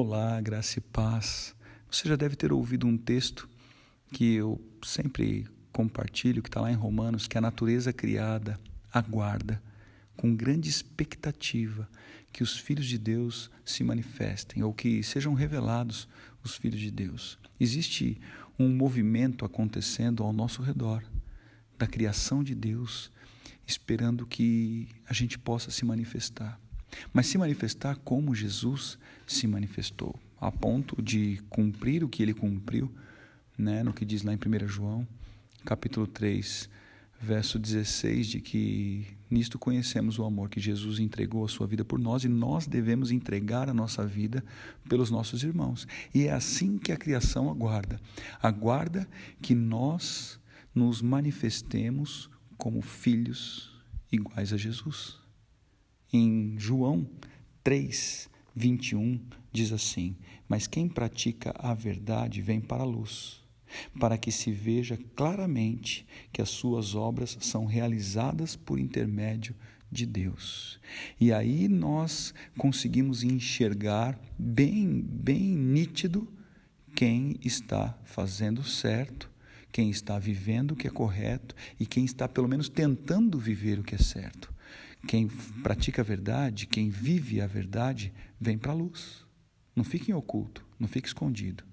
Olá, graça e paz. Você já deve ter ouvido um texto que eu sempre compartilho, que está lá em Romanos, que a natureza criada aguarda com grande expectativa que os filhos de Deus se manifestem ou que sejam revelados os filhos de Deus. Existe um movimento acontecendo ao nosso redor da criação de Deus, esperando que a gente possa se manifestar mas se manifestar como Jesus se manifestou, a ponto de cumprir o que ele cumpriu, né, no que diz lá em 1 João, capítulo 3, verso 16, de que nisto conhecemos o amor que Jesus entregou a sua vida por nós e nós devemos entregar a nossa vida pelos nossos irmãos. E é assim que a criação aguarda. Aguarda que nós nos manifestemos como filhos iguais a Jesus. Em João 3, 21, diz assim: Mas quem pratica a verdade vem para a luz, para que se veja claramente que as suas obras são realizadas por intermédio de Deus. E aí nós conseguimos enxergar bem, bem nítido quem está fazendo certo, quem está vivendo o que é correto e quem está pelo menos tentando viver o que é certo. Quem pratica a verdade, quem vive a verdade, vem para a luz. Não fique em oculto, não fique escondido.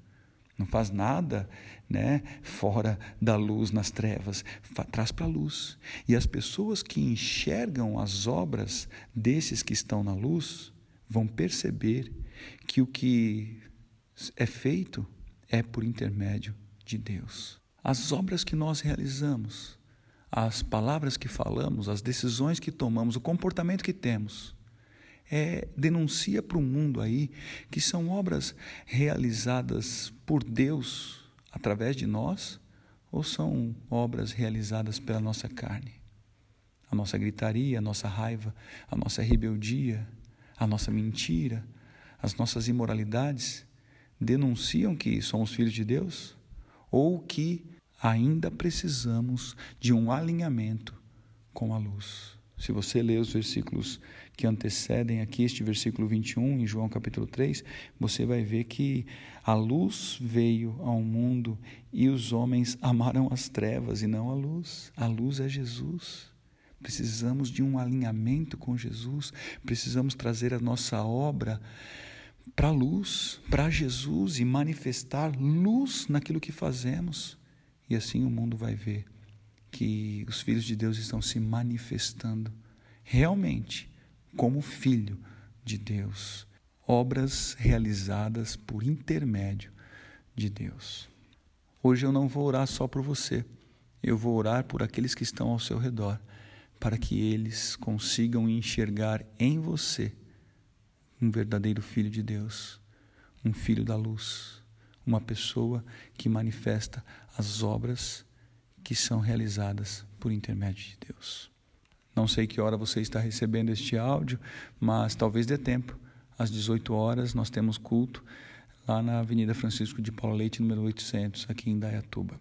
Não faz nada né, fora da luz, nas trevas. Traz para a luz. E as pessoas que enxergam as obras desses que estão na luz vão perceber que o que é feito é por intermédio de Deus. As obras que nós realizamos, as palavras que falamos, as decisões que tomamos, o comportamento que temos, é, denuncia para o mundo aí que são obras realizadas por Deus através de nós ou são obras realizadas pela nossa carne? A nossa gritaria, a nossa raiva, a nossa rebeldia, a nossa mentira, as nossas imoralidades denunciam que somos filhos de Deus ou que ainda precisamos de um alinhamento com a luz. Se você ler os versículos que antecedem aqui este versículo 21 em João capítulo 3, você vai ver que a luz veio ao mundo e os homens amaram as trevas e não a luz. A luz é Jesus. Precisamos de um alinhamento com Jesus, precisamos trazer a nossa obra para a luz, para Jesus e manifestar luz naquilo que fazemos. E assim o mundo vai ver que os filhos de Deus estão se manifestando realmente como filho de Deus, obras realizadas por intermédio de Deus. Hoje eu não vou orar só por você, eu vou orar por aqueles que estão ao seu redor, para que eles consigam enxergar em você um verdadeiro filho de Deus, um filho da luz uma pessoa que manifesta as obras que são realizadas por intermédio de Deus. Não sei que hora você está recebendo este áudio, mas talvez dê tempo. Às 18 horas nós temos culto lá na Avenida Francisco de Paula Leite, número 800, aqui em Dayatuba.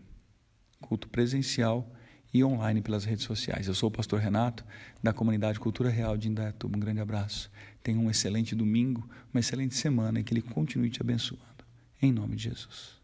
Culto presencial e online pelas redes sociais. Eu sou o pastor Renato, da comunidade Cultura Real de Indaiatuba. Um grande abraço. Tenha um excelente domingo, uma excelente semana e que ele continue te abençoando. Em nome de Jesus.